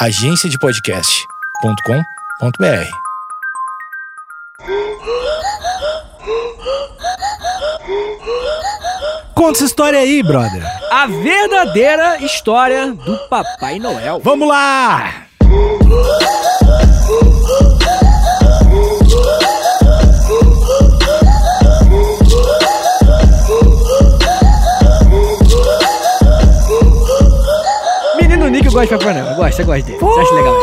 agenciadepodcast.com.br. Conta essa história aí, brother. A verdadeira história do Papai Noel. Vamos lá! Gosta de Papai Noel. Gosta, gosta dele. Você acha legal?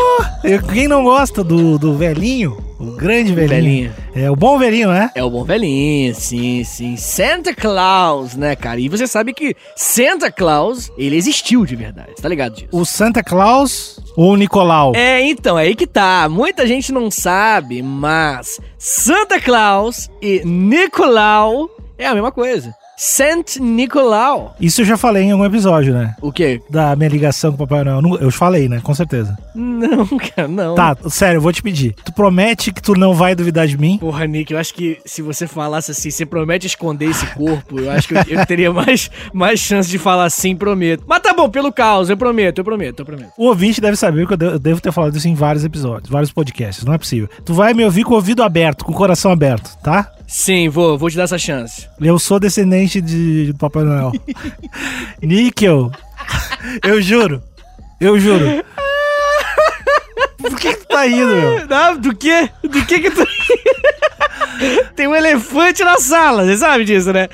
Eu- Quem não gosta do, do velhinho, o grande velhinho. velhinho. É o bom velhinho, né? É o bom velhinho, sim, sim. Santa Claus, né, cara? E você sabe que Santa Claus, ele existiu de verdade. Tá ligado disso? O Santa Claus ou o Nicolau? É, então, é aí que tá. Muita gente não sabe, mas Santa Claus e Nicolau é a mesma coisa. Saint Nicolau. Isso eu já falei em algum episódio, né? O quê? Da minha ligação com o Papai Noel. Eu falei, né? Com certeza. Não, cara, não. Tá, sério, eu vou te pedir. Tu promete que tu não vai duvidar de mim? Porra, Nick, eu acho que se você falasse assim, você promete esconder esse corpo, eu acho que eu, eu teria mais, mais chance de falar assim, prometo. Mas tá bom, pelo caos, eu prometo, eu prometo, eu prometo. O ouvinte deve saber que eu de- eu devo ter falado isso em vários episódios, vários podcasts. Não é possível. Tu vai me ouvir com o ouvido aberto, com o coração aberto, tá? Sim, vou, vou te dar essa chance. Eu sou descendente de, do Papai Noel. Níquel. Eu juro. Eu juro. Por que, que tu tá rindo, meu? Ah, do quê? Do que que tu... Tem um elefante na sala, você sabe disso, né?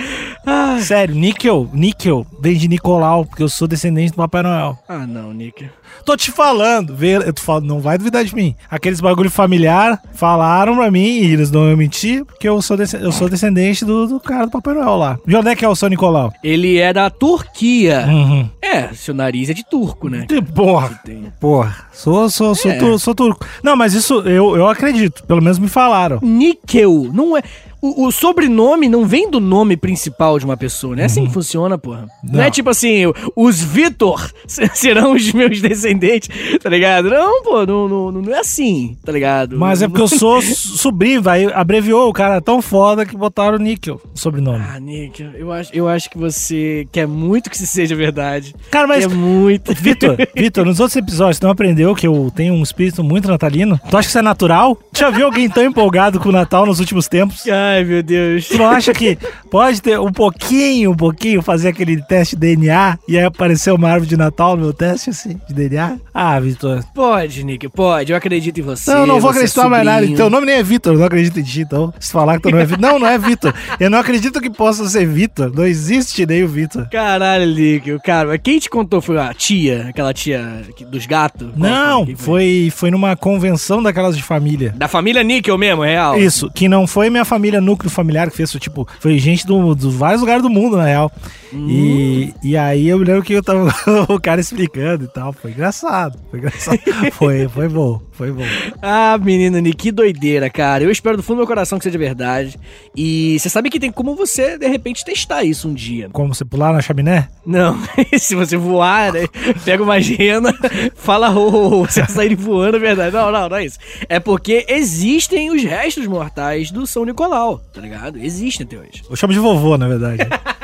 Ah, Sério, níquel, níquel vem de Nicolau, porque eu sou descendente do Papai Noel. ah não, Nick. Tô te falando, vê, eu tô falando, não vai duvidar de mim. Aqueles bagulho familiar falaram pra mim, e eles não iam mentir, porque eu sou, eu sou descendente do, do cara do Papai Noel lá. De onde é que é o São Nicolau? Ele é da Turquia. Uhum. É, seu nariz é de turco, né? De- Porra, porra, sou, sou, sou, É. tu- sou turco. Não, mas isso eu, eu acredito, pelo menos me falaram. Níquel, não é. O, o sobrenome não vem do nome principal de uma pessoa, não é assim que funciona, porra. Não, é Não. tipo assim, os Vitor serão os meus descendentes, tá ligado? Não, pô, não, não, não é assim, tá ligado? Mas é porque eu sou so- sobrinho, vai, abreviou o cara tão foda que botaram níquel no sobrenome. Ah, Níquel, eu acho, eu acho que você quer muito que isso seja verdade. Cara, mas Quer muito. Vitor, Vitor, nos outros episódios, tu não aprendeu que eu tenho um espírito muito natalino? Tu acha que isso é natural? Tu já viu alguém tão empolgado com o Natal nos últimos tempos? Ai, meu Deus. Tu não acha que pode ter um pouquinho, um pouquinho, fazer aquele teste de DNA e aí aparecer uma árvore de Natal no meu teste, assim, de DNA? Ah, Vitor. Pode, Nick, pode. Eu acredito em você. Não, não vou é acreditar mais nada. Teu nome nem é Vitor, eu não acredito em ti, então. Se falar que tu não é Vitor. Não, não é Vitor. Eu não acredito que possa ser Vitor. Não existe nem o Vitor. Caralho, Níquel, cara, mas quem te contou foi a tia, aquela tia dos gatos? Não, Quem foi, foi numa convenção daquelas de família. Da família Níquel mesmo, real. Isso, que não foi minha família núcleo familiar que fez, tipo, foi gente do, dos vários lugares do mundo, na real. E, e aí eu me lembro que eu tava o cara explicando e tal. Foi engraçado, foi engraçado. foi, foi bom, foi bom. Ah, menino Nick, que doideira, cara. Eu espero do fundo do meu coração que seja verdade. E você sabe que tem como você, de repente, testar isso um dia. Como você pular na chaminé? Não, se você voar, né? Pega uma rena, fala ho, você sair voando, é verdade. Não, não, não é isso. É porque existem os restos mortais do São Nicolau, tá ligado? Existem até hoje. Eu chamo de vovô, na verdade.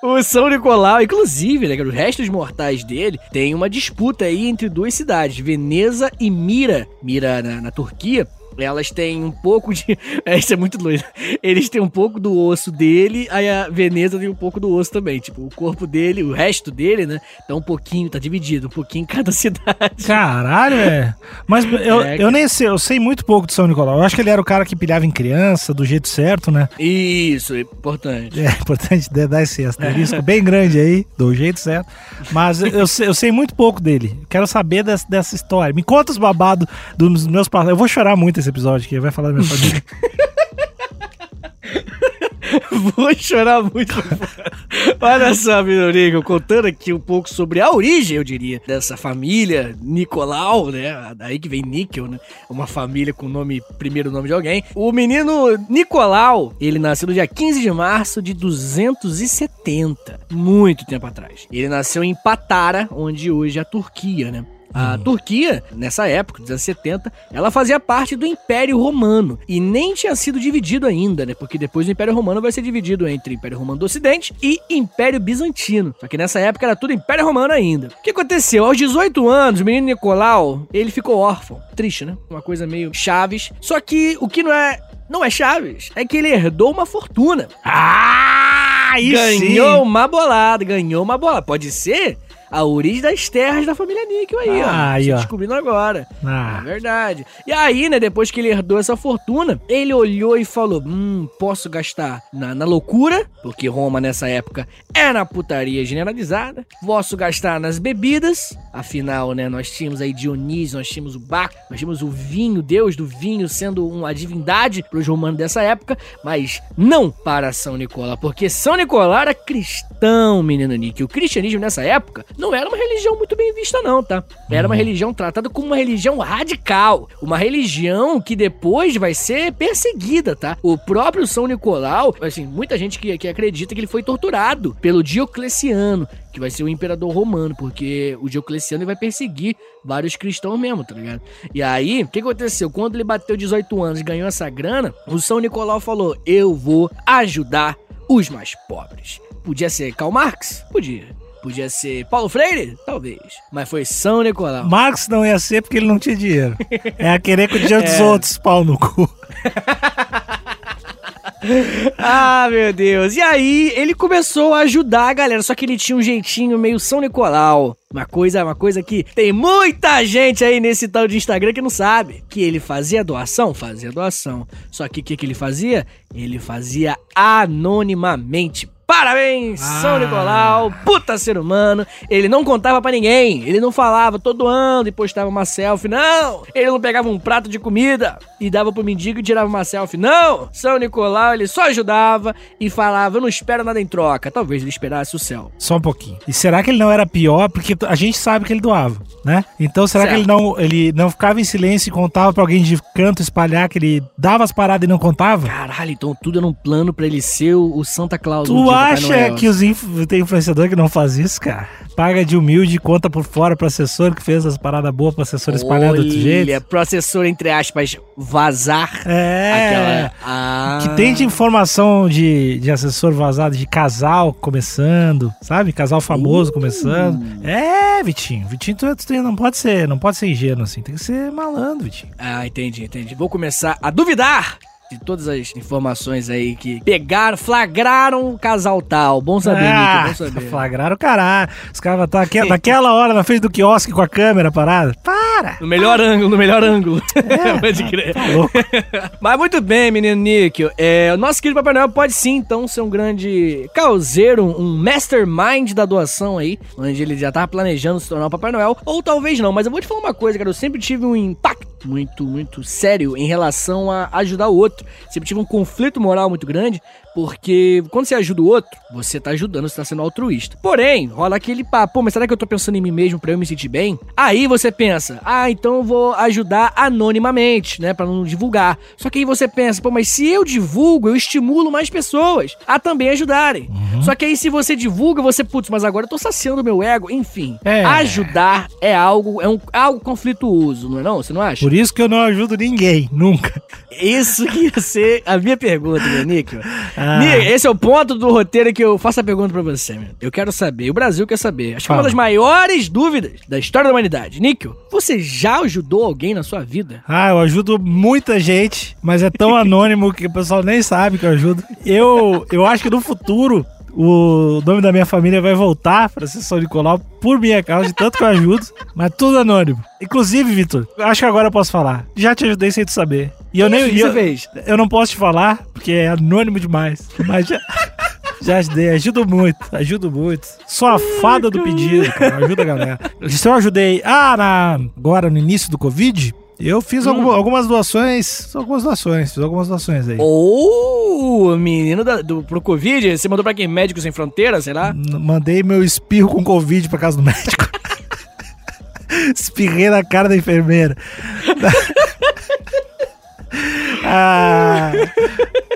O São Nicolau, inclusive, né, os restos mortais dele, tem uma disputa aí entre duas cidades, Veneza e Mira. Mira na, na Turquia. Elas têm um pouco de. É, isso é muito doido. Eles têm um pouco do osso dele, aí a Veneza tem um pouco do osso também. Tipo, o corpo dele, o resto dele, né? Tá um pouquinho, tá dividido, um pouquinho em cada cidade. Caralho, é. Mas eu, É, eu nem sei, eu sei muito pouco de São Nicolau. Eu acho que ele era o cara que pilhava em criança, do jeito certo, né? Isso, é importante. É importante dar esse asterisco bem grande aí, do jeito certo. Mas eu, sei, eu sei muito pouco dele. Quero saber des- dessa história. Me conta os babados dos meus passados. Eu vou chorar muito esse episódio aqui, vai falar da minha família. Vou chorar muito. Olha só, Minorico, contando aqui um pouco sobre a origem, eu diria, dessa família Nicolau, né? Daí que vem Níquel, né? Uma família com nome, primeiro nome de alguém. O menino Nicolau, ele nasceu no dia 15 de março de 270, muito tempo atrás. Ele nasceu em Patara, onde hoje é a Turquia, né? A Turquia, nessa época, dos anos 70, ela fazia parte do Império Romano e nem tinha sido dividido ainda, né? Porque depois o Império Romano vai ser dividido entre Império Romano do Ocidente e Império Bizantino. Só que nessa época era tudo Império Romano ainda. O que aconteceu? Aos 18 anos, o menino Nicolau, ele ficou órfão. Triste, né? Uma coisa meio Chaves. Só que o que não é não é Chaves, é que ele herdou uma fortuna. Ah, aí ganhou sim. uma bolada, ganhou uma bolada. Pode ser a origem das terras da família Níquel aí, ó. Ah, aí, Você ó. descobrindo agora. É Ah, verdade. E aí, né, depois que ele herdou essa fortuna, ele olhou e falou: Hum, posso gastar na, na loucura, porque Roma nessa época era putaria generalizada. Posso gastar nas bebidas, afinal, né, nós tínhamos aí Dionísio, nós tínhamos o Baco, nós tínhamos o vinho, Deus do vinho sendo uma divindade para os romanos dessa época, mas não para São Nicolau, porque São Nicolau era cristão, menino Nick. O cristianismo nessa época não era uma religião muito bem vista, não, tá? Era uma religião tratada como uma religião radical. Uma religião que depois vai ser perseguida, tá? O próprio São Nicolau, assim, muita gente que, que acredita que ele foi torturado pelo Diocleciano, que vai ser o imperador romano, porque o Diocleciano vai perseguir vários cristãos mesmo, tá ligado? E aí, o que aconteceu? Quando ele bateu 18 anos e ganhou essa grana, o São Nicolau falou: Eu vou ajudar os mais pobres. Podia ser Karl Marx? Podia. Podia ser Paulo Freire? Talvez. Mas foi São Nicolau. Marx não ia ser porque ele não tinha dinheiro. É a querer com o dinheiro dos É. outros, pau no cu. Ah, meu Deus. E aí, ele começou a ajudar a galera, só que ele tinha um jeitinho meio São Nicolau. Uma coisa, uma coisa que tem muita gente aí nesse tal de Instagram que não sabe. Que ele fazia doação? Fazia doação. Só que o que, que ele fazia? Ele fazia anonimamente. Parabéns, São Ah. Nicolau, puta ser humano. Ele não contava pra ninguém, ele não falava todo ano e postava uma selfie, não. Ele não pegava um prato de comida e dava pro mendigo e tirava uma selfie, não. São Nicolau, ele só ajudava e falava, eu não espero nada em troca. Talvez ele esperasse o céu. Só um pouquinho. E será que ele não era pior? Porque a gente sabe que ele doava, né? Então será Certo. que ele não, ele não ficava em silêncio e contava pra alguém de canto espalhar que ele dava as paradas e não contava? Caralho, então tudo era um plano pra ele ser o, o Santa Claus. Tu acha que os inf... tem influenciador que não faz isso, cara? Paga de humilde conta por fora pro assessor que fez as paradas boas pro assessor espalhar do outro jeito? Olha, processor, entre aspas, vazar É. aquela... Ah. Que tem de informação de, de assessor vazado de casal começando, sabe? Casal famoso Uh. começando. É, Vitinho. Vitinho, tu, tu tem- não pode ser, não pode ser ingênuo assim. Tem que ser malandro, Vitinho. Ah, entendi, entendi. Vou começar a duvidar de todas as informações aí que pegaram, flagraram o casal tal. Bom saber, ah, Nick, bom saber. flagraram o caralho. Os caras tá aqui, naquela hora na frente do quiosque com a câmera parada. Para! No melhor ângulo, no melhor ângulo. Pode crer. Tá. Mas muito bem, menino Níquel. É, o nosso querido Papai Noel pode sim, então, ser um grande causeiro, um mastermind da doação aí, onde ele já tava planejando se tornar o Papai Noel, ou talvez não. Mas eu vou te falar uma coisa, cara, eu sempre tive um impacto muito, muito sério em relação a ajudar o outro. Sempre tive um conflito moral muito grande, porque quando você ajuda o outro, você tá ajudando, você tá sendo altruísta. Porém, rola aquele papo, pô, mas será que eu tô pensando em mim mesmo pra eu me sentir bem? Aí você pensa, ah, então eu vou ajudar anonimamente, né, Pra não divulgar. Só que aí você pensa, pô, mas se eu divulgo, eu estimulo mais pessoas a também ajudarem. Só que aí se você divulga, você, putz, mas agora eu tô saciando o meu ego. Enfim, É. ajudar é algo, é um, algo conflituoso, não é não? Você não acha? Por isso que eu não ajudo ninguém, nunca. Isso que ia ser a minha pergunta, meu Níquel. Ah. Nick, esse é o ponto do roteiro que eu faço a pergunta pra você, meu. Eu quero saber, o Brasil quer saber. Acho que é uma das maiores dúvidas da história da humanidade. Níquel, você já ajudou alguém na sua vida? Ah, eu ajudo muita gente, mas é tão anônimo que o pessoal nem sabe que eu ajudo. Eu, eu acho que no futuro o nome da minha família vai voltar para ser São Nicolau por minha causa, de tanto que eu ajudo, mas tudo anônimo. Inclusive, Vitor, acho que agora eu posso falar. Já te ajudei sem tu saber. E eu nem Isso que e eu, você fez? eu não posso te falar, porque é anônimo demais. Mas já, já ajudei, ajudo muito, ajudo muito. Sou a fada do pedido, cara, ajuda a galera. Se eu ajudei, ah, na, agora no início do Covid, eu fiz Hum. alguma- algumas doações, algumas doações, fiz algumas doações aí. Ô, menino da, do, pro Covid, você mandou pra quem? Médicos Sem Fronteiras, sei lá? N- Mandei meu espirro com Covid pra casa do médico. Espirrei na cara da enfermeira. ah,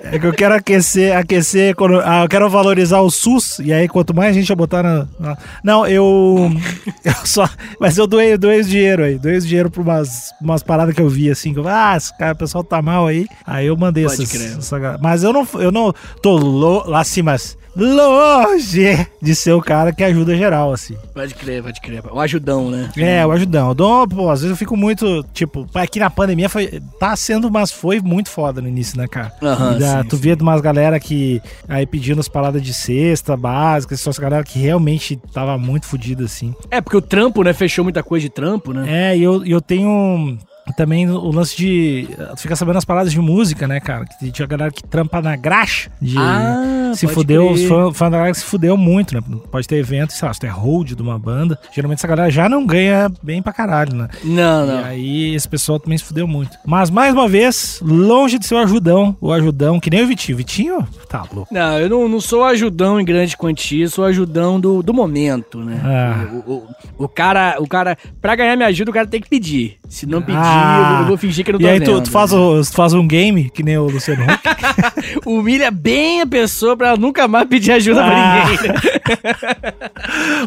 É que eu quero aquecer, aquecer, quando, ah, eu quero valorizar o SUS, e aí quanto mais gente eu botar na. na- não, eu. eu só. Mas eu doei, doei o dinheiro aí. Doei o dinheiro pra umas, umas paradas que eu vi assim. Que eu, ah, esse cara, o pessoal tá mal aí. Aí eu mandei essas, essa. Mas eu não, eu não tô lo, lá assim, mas longe de ser o cara que ajuda geral, assim. Pode crer, pode crer. O ajudão, né? É, o ajudão. Eu dou, pô, às vezes eu fico muito, tipo, aqui na pandemia foi, tá sendo, mas foi muito foda no início, né, cara? Aham, da- sim, tu sim. via de umas galera que aí pedindo as paradas de cesta básica, essas galera que realmente tava muito fodida, assim. É, porque o trampo, né? Fechou muita coisa de trampo, né? É, e eu, e eu tenho também o lance de. Tu fica sabendo as paradas de música, né, cara? Que tinha galera que trampa na graxa. De, Ah, se fudeu, foi, foi uma galera que se fudeu muito, né? Pode ter evento, sei lá, se tu é hold de uma banda. Geralmente essa galera já não ganha bem pra caralho, né? Não, E não. aí esse pessoal também se fudeu muito. Mas mais uma vez, longe de ser o ajudão, o ajudão, que nem o Vitinho. Vitinho, tá louco. Não, eu não, não sou ajudão em grande quantia, sou ajudão do, do momento, né? Ah. O, o, o cara, o cara, pra ganhar minha ajuda, o cara tem que pedir. Se não pedir, Ah. Eu, eu vou fingir que eu não tô E aí tu, vendo, tu faz né? o, tu faz um game, que nem o Luciano Huck. Humilha bem a pessoa pra ela nunca mais pedir ajuda Ah. pra ninguém.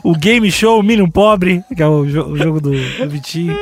o game show Minion Pobre, que é o, jo- o jogo do, do Vitinho.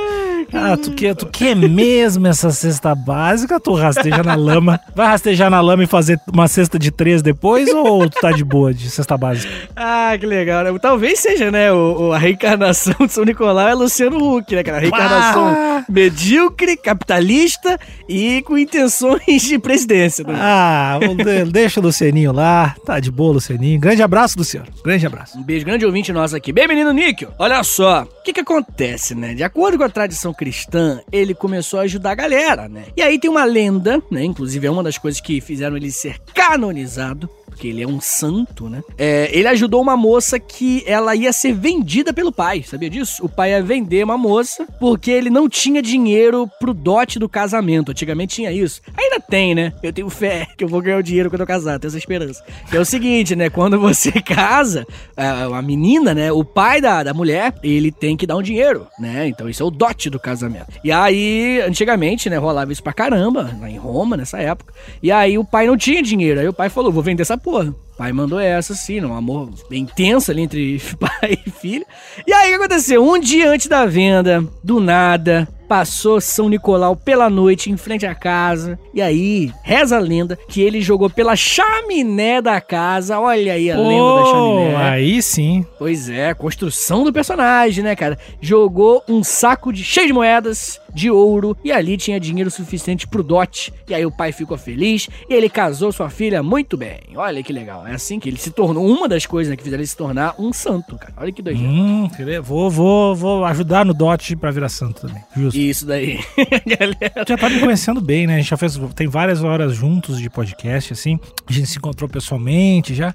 Ah, tu quer, tu quer mesmo essa cesta básica? Tu rasteja na lama. Vai rastejar na lama e fazer uma cesta de três depois ou tu tá de boa de cesta básica? Ah, que legal, né? Talvez seja, né? O, o- a reencarnação de São Nicolau é Luciano Huck, né, cara? A reencarnação Ah. medíocre, capitalista e com intenções de presidência. Né? Ah, deixa o Lucianinho lá. Tá de boa, Lucianinho. Grande abraço, Luciano. Grande abraço. Um beijo, grande ouvinte nosso aqui. Bem, menino Níquel, olha só. O que que acontece, né? De acordo com a tradição cristã, ele começou a ajudar a galera, né? E aí tem uma lenda, né? Inclusive é uma das coisas que fizeram ele ser canonizado. Porque ele é um santo, né? É, ele ajudou uma moça que ela ia ser vendida pelo pai, sabia disso? O pai ia vender uma moça porque ele não tinha dinheiro pro dote do casamento. Antigamente tinha isso. Ainda tem, né? Eu tenho fé que eu vou ganhar o dinheiro quando eu casar, tenho essa esperança. Que é o seguinte, né? Quando você casa, a, menina, né? O pai da, da mulher, ele tem que dar um dinheiro, né? Então isso é o dote do casamento. E aí, antigamente, né? Rolava isso pra caramba, lá em Roma, nessa época. E aí o pai não tinha dinheiro. Aí o pai falou: vou vender essa porra. Pai mandou essa, assim, um amor bem intenso ali entre pai e filho. E aí o que aconteceu? Um dia antes da venda, do nada, passou São Nicolau pela noite em frente à casa. E aí, reza a lenda que ele jogou pela chaminé da casa. Olha aí a lenda da chaminé. Aí sim. Pois é, construção do personagem, né, cara? Jogou um saco de cheio de moedas de ouro e ali tinha dinheiro suficiente pro dote. E aí o pai ficou feliz e ele casou sua filha muito bem. Olha que legal. É assim que ele se tornou uma das coisas né, que fizeram ele se tornar um santo, cara. Olha que doideira. Hum, vou, vou, vou ajudar no dote pra virar santo também. Justo. Isso daí. Galera. Já tá me conhecendo bem, né? A gente já fez. Tem várias horas juntos de podcast, assim. A gente se encontrou pessoalmente já.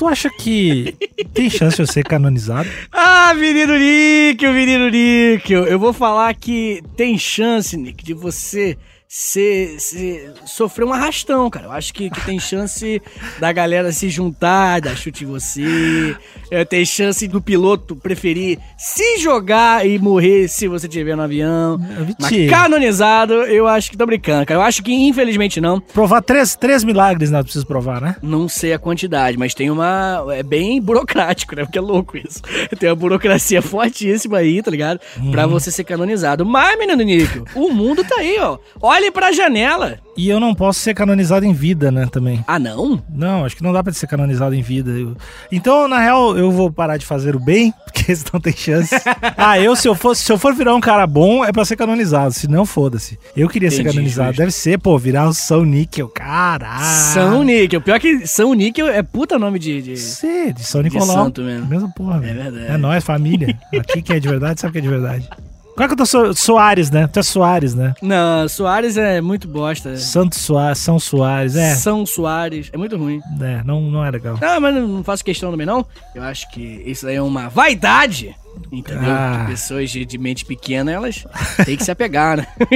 Tu acha que tem chance de eu ser canonizado? Ah, menino Níquel, menino Níquel. Eu vou falar que tem chance, Nick, de você ser, ser- sofrer um arrastão, cara. Eu acho que, que tem chance da galera se juntar, dar chute em você. É, tem chance do piloto preferir se jogar e morrer se você estiver no avião. Mas canonizado, eu acho que tô brincando, cara. Eu acho que, infelizmente, não. Provar três, três milagres, não preciso provar, né? Não sei a quantidade, mas tem uma. É bem burocrático, né? Porque é louco isso. Tem uma burocracia fortíssima aí, tá ligado? Pra você ser canonizado. Mas, menino Níquel, o mundo tá aí, ó. Olhe pra janela. E eu não posso ser canonizado em vida, né, também. Ah, não? Não, acho que não dá pra ser canonizado em vida. Eu- Então, na real, eu vou parar de fazer o bem, porque senão tem chance. ah, eu se eu for, se eu for virar um cara bom, é pra ser canonizado. Se não, foda-se. Eu queria ser Entendi, canonizado. justo. Deve ser, pô, virar o São Níquel. Caralho. São Níquel. Pior que São Níquel é puta nome de. de- Sim, de São de Nicolau. santo mesmo. Mesma porra, velho. verdade. É nóis, família. Aqui que é de verdade, sabe que é de verdade. Qual é que eu tô so Soares, né? Tu é Soares, né? Não, Soares é muito bosta. Santo Soares, São Soares, é. São Soares. É muito ruim. É, não, não é legal. Não, mas não faço questão também, não. Eu acho que isso aí é uma vaidade Entendeu? Ah. Pessoas de, de mente pequena, elas têm que se apegar, né?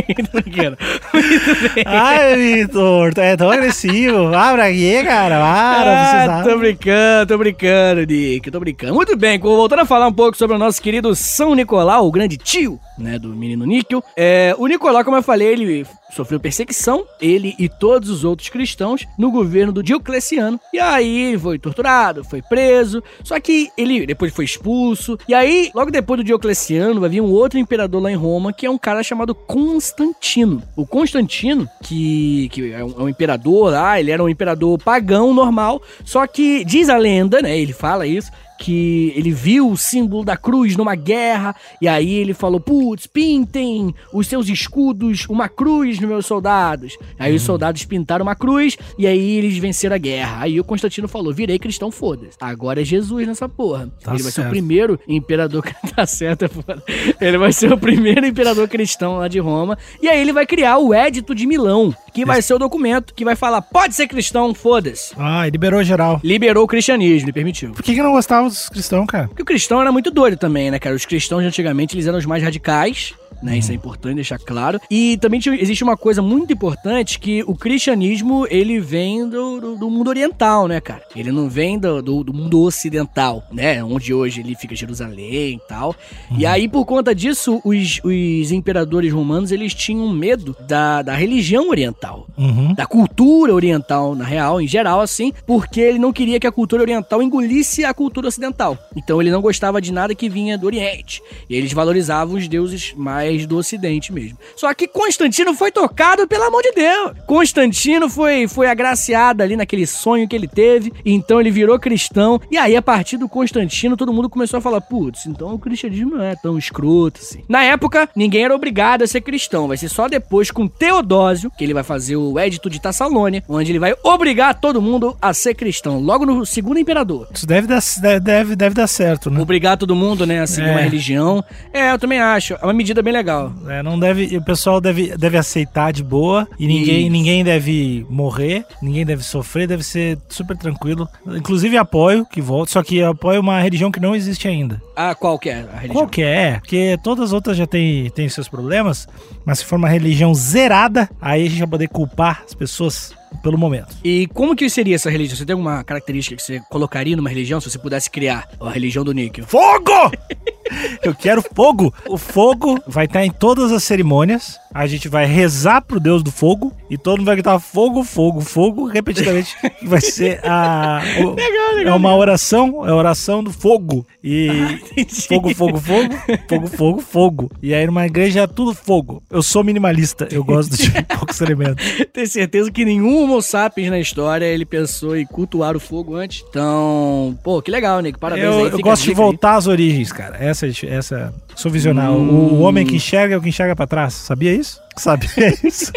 Ai, Vitor, tu é tão agressivo. Ah, pra quê, cara? Ah, não Ah, precisava. tô brincando, tô brincando, Nick, tô brincando. Muito bem, voltando a falar um pouco sobre o nosso querido São Nicolau, o grande tio, né, do menino Níquel. É, o Nicolau, como eu falei, ele sofreu perseguição, ele e todos os outros cristãos, no governo do Diocleciano. E aí foi torturado, foi preso, só que ele depois foi expulso. E aí, logo depois do Diocleciano, vai vir um outro imperador lá em Roma, que é um cara chamado Constantino. O Constantino, que, que é, um, é um imperador lá, ele era um imperador pagão normal, só que diz a lenda, né, ele fala isso, que ele viu o símbolo da cruz numa guerra, e aí ele falou: Putz, pintem os seus escudos uma cruz nos meus soldados. Aí os soldados pintaram uma cruz, e aí eles venceram a guerra. Aí o Constantino falou: Virei cristão, foda-se. Agora é Jesus nessa porra. Tá ele vai ser o primeiro imperador. tá certo, é foda. Ele vai ser o primeiro imperador cristão lá de Roma, e aí ele vai criar o Édito de Milão, que vai ser o documento que vai falar: Pode ser cristão, foda-se. Ah, e liberou geral. Liberou o cristianismo, ele permitiu. Por que, que não gostava dos cristãos, cara? Porque o cristão era muito doido também, né, cara? Os cristãos de antigamente, eles eram os mais radicais, né? Isso é importante deixar claro. E também existe uma coisa muito importante que o cristianismo, ele vem do, do- do mundo oriental, né, cara? Ele não vem do, do- do mundo ocidental, né? Onde hoje ele fica Jerusalém e tal. E aí, por conta disso, os, os imperadores romanos, eles tinham medo da, da religião oriental Uhum. da cultura oriental, na real, em geral, assim, porque ele não queria que a cultura oriental engolisse a cultura ocidental. Então ele não gostava de nada que vinha do Oriente. E eles valorizavam os deuses mais do Ocidente mesmo. Só que Constantino foi tocado, pelo amor de Deus. Constantino foi, foi agraciado ali naquele sonho que ele teve, então ele virou cristão. E aí, a partir do Constantino, todo mundo começou a falar: putz, então o cristianismo não é tão escroto assim. Na época, ninguém era obrigado a ser cristão. Vai ser só depois com Teodósio, que ele vai fazer o Édito de Tassalônia, onde ele vai obrigar todo mundo a ser cristão. Logo no segundo imperador. Isso deve dar, deve, deve dar certo, né? Obrigar todo mundo, né, a seguir É. uma religião. É, eu também acho. É uma medida bem legal. É, não deve, o pessoal deve, deve aceitar de boa e ninguém, Isso. ninguém deve morrer, ninguém deve sofrer, deve ser super tranquilo. Inclusive apoio que volte, só que apoio uma religião que não existe ainda. Ah, qual que é a religião? Qual que é? Porque todas as outras já têm tem seus problemas, mas se for uma religião zerada, aí a gente vai poder culpar as pessoas pelo momento. E como que seria essa religião? Você tem alguma característica que você colocaria numa religião se você pudesse criar a religião do níquel? Fogo! Eu quero fogo! O fogo vai estar em todas as cerimônias. A gente vai rezar pro Deus do fogo e todo mundo vai gritar fogo, fogo, fogo repetidamente. Vai ser a. o- é uma oração, é a oração do fogo. E. Fogo, fogo, fogo, fogo, fogo, fogo. E aí numa igreja é tudo fogo. Eu sou minimalista, eu gosto de poucos elementos. Tenho certeza que nenhum Homo sapiens na história ele pensou em cultuar o fogo antes. Então, pô, que legal, Nick. Parabéns aí. Eu, eu fica a gosto de dica aí. voltar às origens, cara. Essa, essa sou visionário. O, o homem que enxerga é o que enxerga pra trás. Sabia isso? Sabia isso?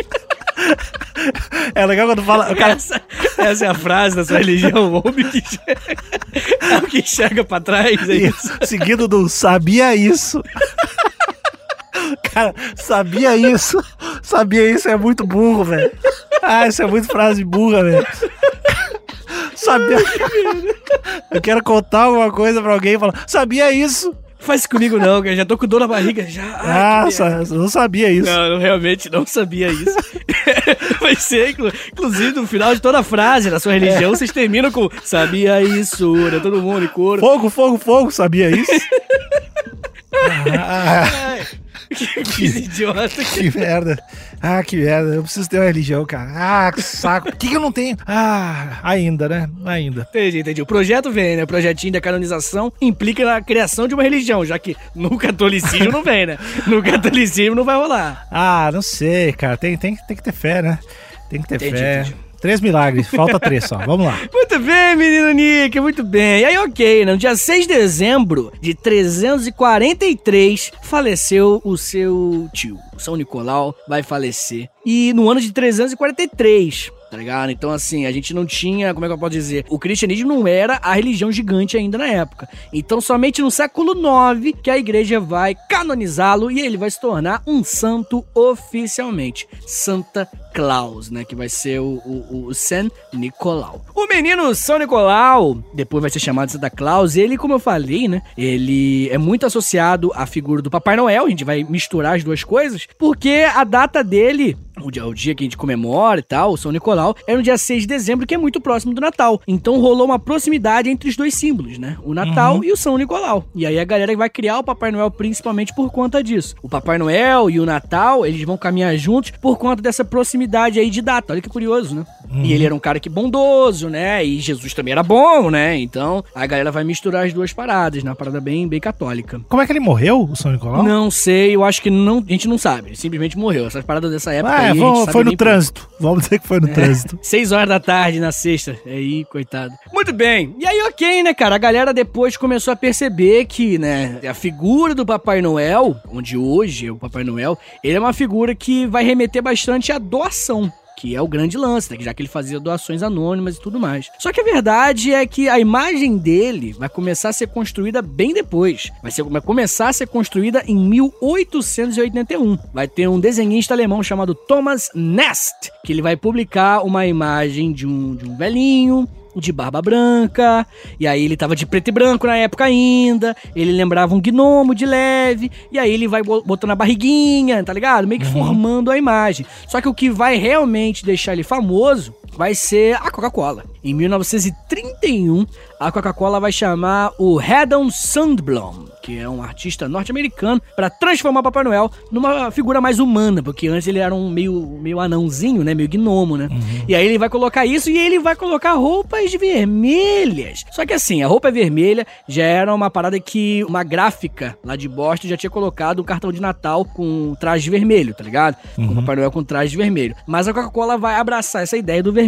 É legal quando fala. Cara, Essa, essa é a frase da sua religião, o homem que enxerga, é o que enxerga pra trás, é isso. seguido do sabia isso. Cara, sabia isso. Sabia isso é muito burro, velho. Ah, isso é muito frase burra, velho. Sabia. Eu quero contar alguma coisa pra alguém e falar, sabia isso. Faz isso comigo não, cara, já tô com dor na barriga, já. Ai, Ah, eu não sabia isso. Não, eu realmente não sabia isso. Vai ser, inclu- inclusive, no final de toda a frase da sua religião, vocês terminam com sabia isso, né? Todo mundo em coro. Fogo, fogo, fogo, sabia isso? Ah, que, que idiota que... que merda. Ah, que merda. Eu preciso ter uma religião, cara. Ah, que saco. Por que, que eu não tenho? Ah, ainda, né? Ainda. Entendi, entendi. O projeto vem, né? O projetinho da canonização implica na criação de uma religião, já que no catolicismo não vem, né? No catolicismo não vai rolar. Ah, não sei, cara. Tem, tem, tem que ter fé, né? Tem que ter Entendi, fé. entendi. Três milagres. Falta três só. Vamos lá. Muito bem, menino Nick, muito bem. E aí, ok, né? No dia 6 de dezembro de 343, faleceu o seu tio. São Nicolau vai falecer. E no ano de 343, tá ligado? Então, assim, a gente não tinha, como é que eu posso dizer? O cristianismo não era a religião gigante ainda na época. Então, somente no século IX que a igreja vai canonizá-lo e ele vai se tornar um santo oficialmente. Santa Claus, né? Que vai ser o, o, o San Nicolau. O menino São Nicolau, depois vai ser chamado Santa Claus, ele, como eu falei, né? Ele é muito associado à figura do Papai Noel, a gente vai misturar as duas coisas, porque a data dele o dia, o dia que a gente comemora e tal, o São Nicolau, é no dia 6 de dezembro, que é muito próximo do Natal. Então rolou uma proximidade entre os dois símbolos, né? O Natal uhum. e o São Nicolau. E aí a galera vai criar o Papai Noel principalmente por conta disso. O Papai Noel e o Natal, eles vão caminhar juntos por conta dessa proximidade aí de data. Olha que curioso, né? Uhum. E ele era um cara que bondoso, né? E Jesus também era bom, né? Então a galera vai misturar as duas paradas, né? Uma parada bem, bem católica. Como é que ele morreu, o São Nicolau? Não sei, eu acho que não, a gente não sabe. Ele simplesmente morreu. Essas paradas dessa época ah, é, aí, vamos, foi no trânsito. Pouco. Vamos dizer que foi no é. trânsito. Seis horas da tarde na sexta. Aí, coitado. Muito bem. E aí, ok, né, cara? A galera depois começou a perceber que, né, a figura do Papai Noel, onde hoje é o Papai Noel, ele é uma figura que vai remeter bastante à doação que é o grande lance, né? Já que ele fazia doações anônimas e tudo mais. Só que a verdade é que a imagem dele vai começar a ser construída bem depois. Vai, ser, vai começar a ser construída em 1881. Vai ter um desenhista alemão chamado Thomas Nast, que ele vai publicar uma imagem de um, de um velhinho de barba branca, e aí ele tava de preto e branco na época ainda, ele lembrava um gnomo de leve, e aí ele vai botando a barriguinha, tá ligado? Meio que uhum. formando a imagem. Só que o que vai realmente deixar ele famoso vai ser a Coca-Cola. Em 1931, a Coca-Cola vai chamar o Haddon Sandblom, que é um artista norte-americano, para transformar o Papai Noel numa figura mais humana, porque antes ele era um meio, meio anãozinho, né? Meio gnomo, né? Uhum. E aí ele vai colocar isso e ele vai colocar roupas vermelhas. Só que assim, a roupa vermelha já era uma parada que uma gráfica lá de Boston já tinha colocado um cartão de Natal com traje vermelho, tá ligado? Uhum. Com o Papai Noel com traje vermelho. Mas a Coca-Cola vai abraçar essa ideia do vermelho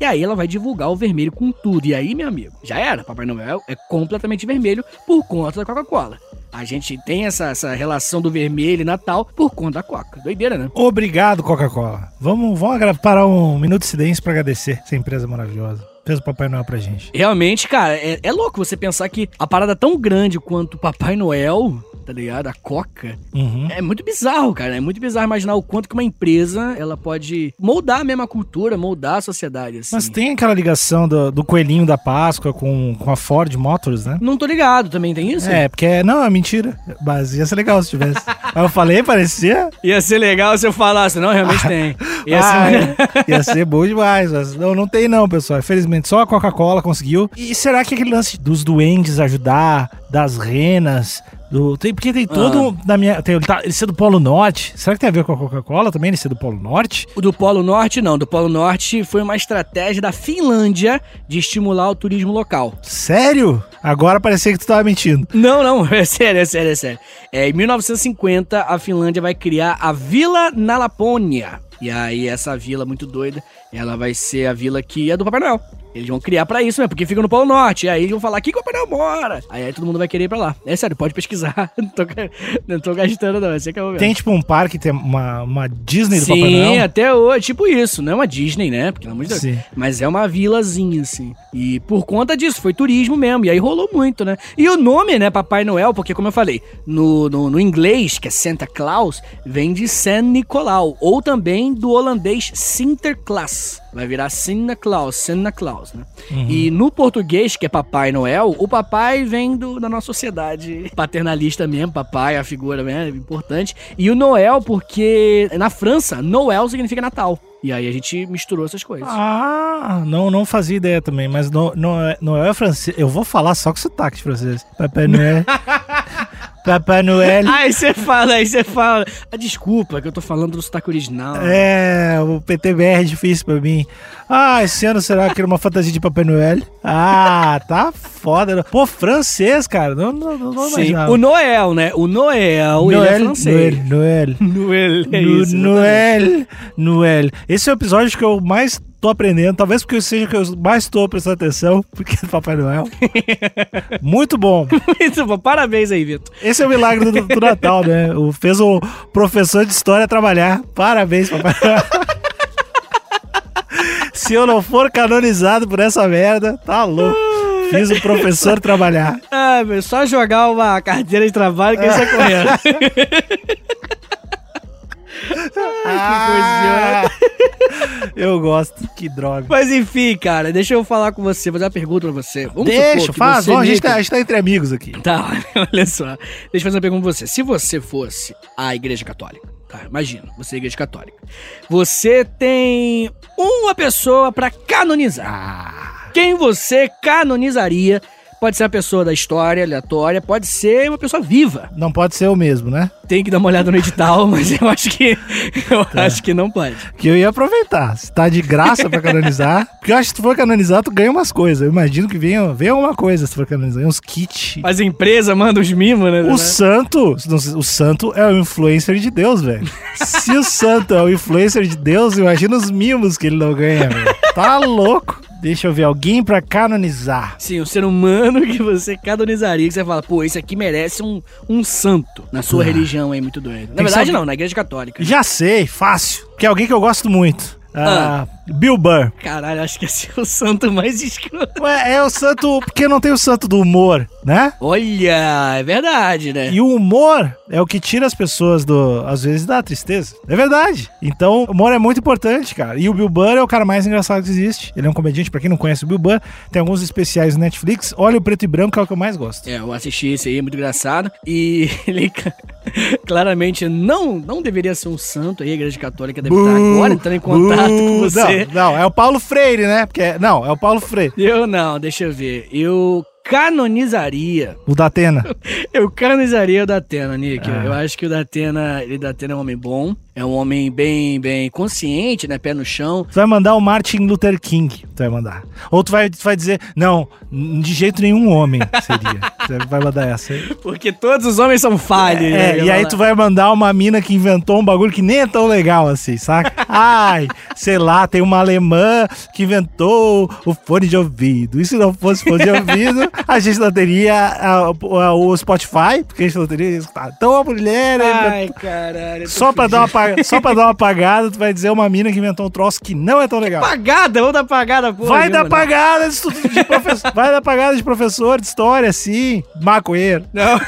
e aí ela vai divulgar o vermelho com tudo. E aí, meu amigo, já era. Papai Noel é completamente vermelho por conta da Coca-Cola. A gente tem essa, essa relação do vermelho e Natal por conta da Coca. Doideira, né? Obrigado, Coca-Cola. Vamos, vamos parar um minuto de silêncio para agradecer essa empresa maravilhosa fez o Papai Noel pra gente. Realmente, cara, é, é, louco você pensar que a parada tão grande quanto o Papai Noel tá ligado? A Coca. Uhum. É muito bizarro, cara. É muito bizarro imaginar o quanto que uma empresa ela pode moldar a mesma cultura, moldar a sociedade. Assim. Mas tem aquela ligação do, do coelhinho da Páscoa com, com a Ford Motors, né? Não tô ligado, também tem isso? É, porque. Não, é mentira. Mas ia ser legal se tivesse. eu falei, parecia. Ia ser legal se eu falasse, não, realmente tem. Ia, ah, ser... É. ia ser bom demais. Mas não, não tem, não, pessoal. Infelizmente, só a Coca-Cola conseguiu. E será que aquele lance dos duendes ajudar, das renas, do, tem, porque tem todo. Ah. minha, tem, ele, tá, ele ser do Polo Norte. Será que tem a ver com a Coca-Cola também? Ele ser do Polo Norte? O do Polo Norte, não. Do Polo Norte foi uma estratégia da Finlândia de estimular o turismo local. Sério? Agora parecia que tu tava mentindo. Não, não. É sério, é sério, é sério. É, em 1950, a Finlândia vai criar a Vila na Lapônia. E aí, essa vila muito doida, ela vai ser a vila que é do Papai Noel. Eles vão criar pra isso mesmo, porque fica no Polo Norte. Aí eles vão falar, aqui que o Papai Noel mora. Aí, aí, todo mundo vai querer ir pra lá. É sério, pode pesquisar. não, tô, não tô gastando, não. É que é Tem tipo um parque, tem uma, uma Disney do Sim, Papai Noel? Sim, até hoje. Tipo isso. Não é uma Disney, né? Porque, pelo amor de Deus. Mas é uma vilazinha, assim. E por conta disso, foi turismo mesmo. E aí rolou muito, né? E o nome, né, Papai Noel, porque como eu falei, no, no, no inglês, que é Santa Claus, vem de San Nicolau. Ou também do holandês Sinterklaas. Yes. Vai virar Santa Claus, Santa Claus, né? Uhum. E no português, que é Papai Noel, o papai vem do, da nossa sociedade paternalista mesmo, papai, a figura né, importante. E o Noel, porque na França, Noel significa Natal. E aí a gente misturou essas coisas. Ah, não, não fazia ideia também, mas no, no, Noel é francês. Eu vou falar só com sotaque francês. Papai Noel. Papai Noel. Aí você fala, aí você fala. Ah, desculpa, que eu tô falando do sotaque original. É, o PTBR é difícil pra mim. Ah, esse ano será que era uma fantasia de Papai Noel? Ah, tá foda. Pô, francês, cara. Não, não, não, não Sim, o Noel, né? O Noel, Noel ele é francês. Noel, Noel. Noel, é isso. Noel, Noel. Esse é o episódio que eu mais tô aprendendo, talvez porque seja que eu mais tô prestando atenção, porque é Papai Noel. Muito bom. Muito bom. Parabéns aí, Vitor. Esse é o milagre do, do Natal, né? O, fez o professor de história trabalhar. Parabéns, Papai Noel. Se eu não for canonizado por essa merda, tá louco. Fiz o professor trabalhar. Ah, meu, só jogar uma carteira de trabalho que ele sai correndo. Ah, eu gosto, que droga. Mas enfim, cara, deixa eu falar com você, fazer uma pergunta pra você. Vamos Deixa, que faz, você, vamos, a, gente tá, a gente tá entre amigos aqui. Tá, olha só. Deixa eu fazer uma pergunta pra você. Se você fosse a igreja católica, tá? Imagina, você é igreja católica. Você tem uma pessoa pra canonizar. Ah, Quem você canonizaria? Pode ser uma pessoa da história, aleatória, pode ser uma pessoa viva. não pode ser o mesmo, né? Tem que dar uma olhada no edital, mas eu acho que eu acho que não pode. Que eu ia aproveitar. Se tá de graça pra canonizar. Porque eu acho que se tu for canonizar, tu ganha umas coisas. Eu imagino que venha, venha alguma coisa se for canonizar. Uns kits. As empresas mandam os mimos, né? O santo, não sei, o santo é o influencer de Deus, velho. Se o santo é o influencer de Deus, imagina os mimos que ele não ganha, velho. Tá louco. Deixa eu ver, alguém pra canonizar. Sim, um ser humano que você canonizaria, que você fala, pô, esse aqui merece um, um santo na sua Ah. religião aí, muito doido. Na que verdade, não, na igreja católica. Já sei, fácil. Que é alguém que eu gosto muito. Ah, Bill Burr. Caralho, acho que esse é o santo mais escroto. Ué, é o santo. Porque não tem o santo do humor, né? Olha, é verdade, né? E o humor é o que tira as pessoas do. Às vezes da tristeza. É verdade. Então, o humor é muito importante, cara. E o Bill Burr é o cara mais engraçado que existe. Ele é um comediante, pra quem não conhece o Bill Burr, tem alguns especiais no Netflix. Olha o preto e branco, é o que eu mais gosto. É, eu assisti esse aí, é muito engraçado. E ele claramente não, não deveria ser um santo aí, a igreja católica deve estar agora entrando em contato com você. Não, não, é o Paulo Freire, né? Porque é- não, é o Paulo Freire. Eu não, deixa eu ver. Eu canonizaria. O da Atena. Eu canonizaria o Datena, Nick. Ah. Eu acho que o Datena, ele Datena é um homem bom. É um homem bem, bem consciente, né? Pé no chão. Tu vai mandar o Martin Luther King. Tu vai mandar. Ou tu vai, tu vai dizer, não, de jeito nenhum homem seria. tu vai mandar essa aí. Porque todos os homens são falhos. né? É, e aí tu vai mandar uma mina que inventou um bagulho que nem é tão legal assim, saca? Ai, sei lá, tem uma alemã que inventou o fone de ouvido. E se não fosse fone de ouvido, a gente não teria a- a- o Spotify, porque a gente não teria escutado. Então a mulher. Ai, caralho. eu tô Só pra, dar uma, só pra dar uma apagada, tu vai dizer uma mina que inventou um troço que não é tão legal. Pagada, vamos dar pagada, porra. Vai dar mano? pagada de, de professor. Vai dar pagada de professor de história, sim. Maconheiro. Não.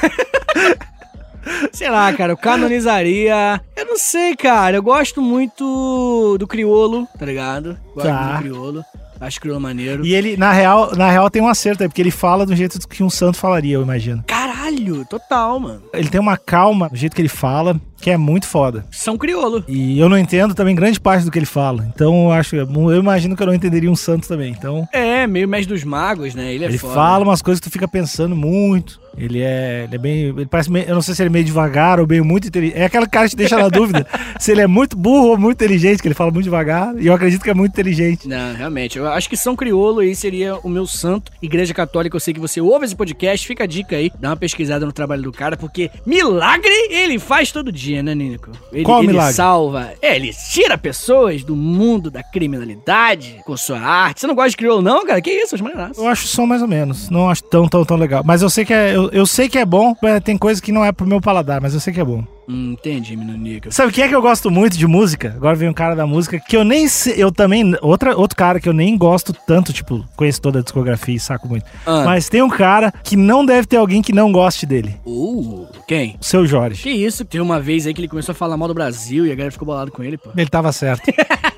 Sei lá, cara, eu canonizaria. Eu não sei, cara. Eu gosto muito do criolo, tá ligado? Gosto Tá. do criolo. Acho criolo maneiro. E ele, na real, na real, tem um acerto aí, porque ele fala do jeito que um santo falaria, eu imagino. Caralho, total, mano. Ele tem uma calma no jeito que ele fala, que é muito foda. São criolo. E eu não entendo também grande parte do que ele fala. Então eu acho, eu imagino que eu não entenderia um santo também. Então É, meio mestre dos magos, né? Ele é ele foda. fala umas coisas que tu fica pensando muito. Ele é, ele é bem, ele parece meio, eu não sei se ele é meio devagar ou meio muito inteligente. É aquela cara que te deixa na dúvida se ele é muito burro ou muito inteligente, que ele fala muito devagar. E eu acredito que é muito inteligente. Não, realmente. Eu acho que São Criolo aí seria o meu santo. Igreja Católica, eu sei que você ouve esse podcast. Fica a dica aí. Dá uma pesquisada no trabalho do cara, porque milagre ele faz todo dia, né, Nico? Ele, Qual ele milagre? salva. É, ele tira pessoas do mundo da criminalidade com sua arte. Você não gosta de crioulo, não, cara? Que isso. Eu acho só mais ou menos. Não acho tão, tão, tão legal. Mas eu sei que é, eu, eu sei que é bom. mas Tem coisa que não é pro meu paladar, mas eu sei que é bom. Hum, entendi, menino Nico. Sabe quem é que eu gosto muito de música? Agora vem um cara da música que eu nem sei. Eu também. Outra, outro cara que eu nem gosto tanto, tipo, conheço toda a discografia e saco muito. Ah. Mas tem um cara que não deve ter alguém que não goste dele. Uh, quem? O seu Jorge. Que isso? Teve uma vez aí que ele começou a falar mal do Brasil e a galera ficou bolado com ele, pô. Ele tava certo.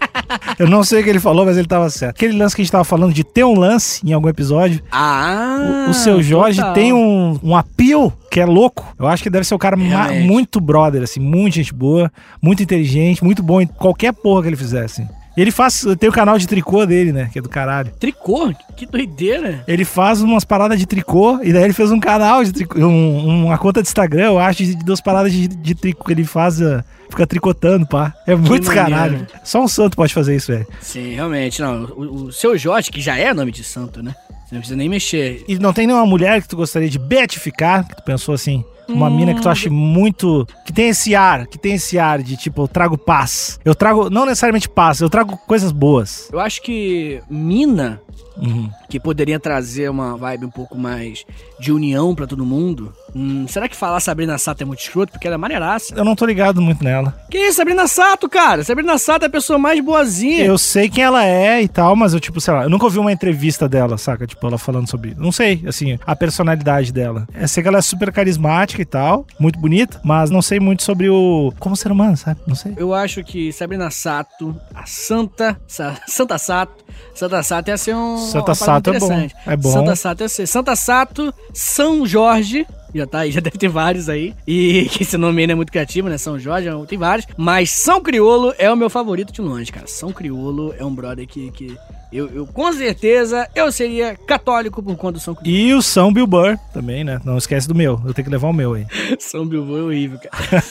eu não sei o que ele falou, mas ele tava certo. Aquele lance que a gente tava falando de ter um lance em algum episódio. Ah! O, o seu Jorge total. tem um, um appeal que é louco. Eu acho que deve ser o cara muito brother, assim, muito gente boa, muito inteligente, muito bom em qualquer porra que ele fizesse. E ele faz. Tem o canal de tricô dele, né? Que é do caralho. Tricô? Que doideira. Ele faz umas paradas de tricô e daí ele fez um canal de tricô, um- uma conta de Instagram, eu acho, de duas paradas de, de tricô. Ele faz. uh, fica tricotando, pá. É muito caralho. Só um santo pode fazer isso, velho. Sim, realmente. Não, o, o seu Jorge, que já é nome de santo, né? Você não precisa nem mexer. E não tem nenhuma mulher que tu gostaria de beatificar, que tu pensou assim? Uma Hum. mina que tu acha muito. Que tem esse ar, que tem esse ar de tipo, eu trago paz. Eu trago, não necessariamente paz, eu trago coisas boas. Eu acho que mina Uhum. que poderia trazer uma vibe um pouco mais de união pra todo mundo. Hum, será que falar Sabrina Sato é muito escroto? Porque ela é maneiraça. Eu não tô ligado muito nela. Que isso, Sabrina Sato, cara? Sabrina Sato é a pessoa mais boazinha. Eu sei quem ela é e tal, mas eu, tipo, sei lá, eu nunca ouvi uma entrevista dela, saca? Tipo, ela falando sobre. Não sei, assim, a personalidade dela. Eu sei que ela é super carismática e tal, muito bonita, mas não sei muito sobre o. Como ser humano, sabe? Não sei. Eu acho que Sabrina Sato, a Santa. Sa- Santa Sato. Santa Sato ia ser um. Santa Sato é bom, é bom. Santa Sato ia ser. Santa Sato, São Jorge. Já tá aí, já deve ter vários aí. E que esse nome aí não é muito criativo, né? São Jorge, tem vários. Mas São Criolo é o meu favorito de longe, cara. São Criolo é um brother que. que eu, eu, com certeza, eu seria católico por conta do São Criolo. E o São Bill Burr também, né? Não esquece do meu. Eu tenho que levar o meu aí. São Bilbo é horrível, cara.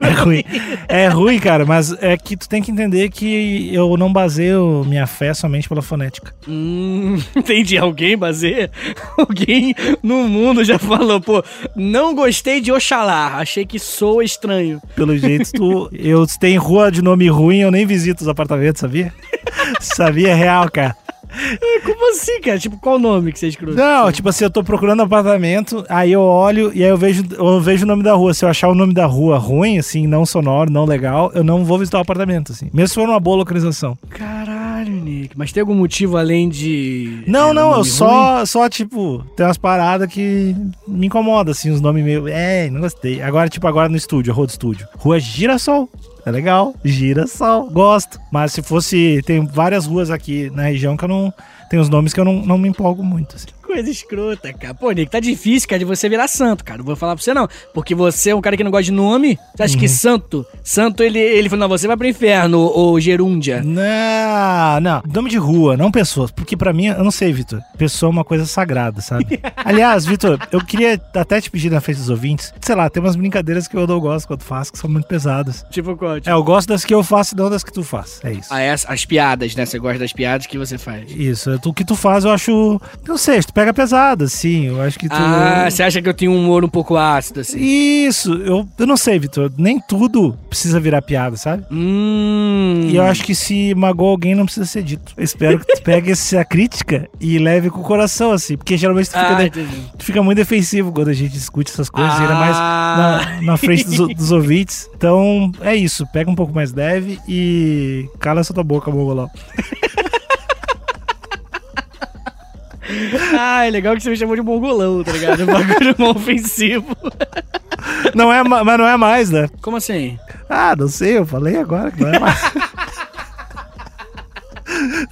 É ruim. É ruim, cara, mas é que tu tem que entender que eu não baseio minha fé somente pela fonética. Hum, entendi. Alguém baseia? Alguém no mundo já falou, pô, não gostei de Oxalá, achei que soa estranho. Pelo jeito, tu. Eu tem rua de nome ruim, eu nem visito os apartamentos, sabia? sabia é real, cara. Como assim, cara? Tipo, qual o nome que você escreveu? Não, tipo assim, eu tô procurando apartamento, aí eu olho e aí eu vejo, eu vejo o nome da rua. Se eu achar o nome da rua ruim, assim, não sonoro, não legal, eu não vou visitar o apartamento, assim. Mesmo se for uma boa localização. Caralho, Nick. Mas tem algum motivo além de. Não, é, não, eu só, só, tipo, tem umas paradas que me incomodam, assim, os nomes meio. É, não gostei. Agora, tipo, agora no estúdio, a rua do estúdio. Rua Girassol. É legal. Girassol. Gosto. Mas se fosse. Tem várias ruas aqui na região que eu não. Tem os nomes que eu não, não me empolgo muito, assim. Coisa escrota, cara. Pô, Nick, tá difícil, cara, de você virar santo, cara. Não vou falar pra você, não. Porque você é um cara que não gosta de nome. Você acha Uhum. que santo? Santo, ele, ele falou, não, você vai pro inferno, ô gerúndia. Não, não. Nome de rua, não pessoas. Porque pra mim, eu não sei, Vitor. Pessoa é uma coisa sagrada, sabe? Aliás, Vitor, eu queria até te pedir na frente dos ouvintes. Sei lá, tem umas brincadeiras que eu não gosto quando faço, que são muito pesadas. Tipo, qual? Tipo, É, eu gosto das que eu faço e não das que tu faz. É isso. Ah, essa- as piadas, né? Você gosta das piadas que você faz. Isso, é, o que tu faz eu acho. Não sei, tu pega pesado, assim. Eu acho que tu. Ah, você acha que eu tenho um humor um pouco ácido, assim? Isso, eu, eu não sei, Vitor. Nem tudo precisa virar piada, sabe? Hum. E eu acho que se magoou alguém, não precisa ser dito. Eu espero que tu pegue essa crítica e leve com o coração, assim. Porque geralmente tu fica, Ah, de- tu fica muito defensivo quando a gente discute essas coisas, ainda mais Ah. na, na frente dos, dos ouvintes. Então, é isso. Pega um pouco mais leve e cala essa tua boca, mongolão. Ah, é legal que você me chamou de mongolão, tá ligado? Um bagulho mó ofensivo. Não é, ma- mas não é mais, né? Como assim? Ah, não sei, eu falei agora que não é mais.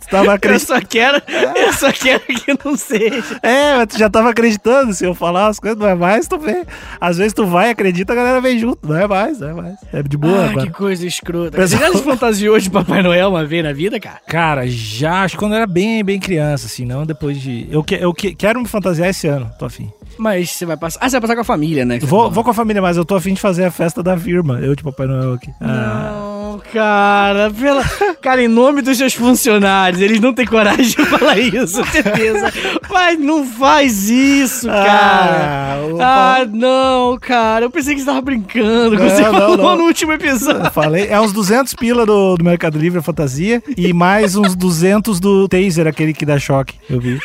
tu tava Eu só quero, eu só quero que não seja. É, mas tu já tava acreditando. Se eu falar as coisas, não é mais, tu vê. Às vezes tu vai, acredita, a galera vem junto. Não é mais, não é mais. É de boa Ah, agora. que coisa escrota. Pessoal- Você já se fantasiou de Papai Noel uma vez na vida, cara? Cara, já, acho que quando eu era bem, bem criança, assim, não depois de. Eu, que, eu que- quero me fantasiar esse ano, tô afim. Mas você vai passar. Ah, você vai passar com a família, né? Vou, vou com a família, mas eu tô afim de fazer a festa da firma. Eu de Papai Noel aqui. Ah, Não, cara, pela... Cara, em nome dos seus funcionários, eles não têm coragem de falar isso, certeza. Mas não faz isso, cara. Ah, o- Ah, não, cara. Eu pensei que você tava brincando. Não, você não, falou não. no último episódio. Eu falei, é uns 200 pila do, do Mercado Livre a fantasia e mais uns 200 do Taser, aquele que dá choque. Eu vi.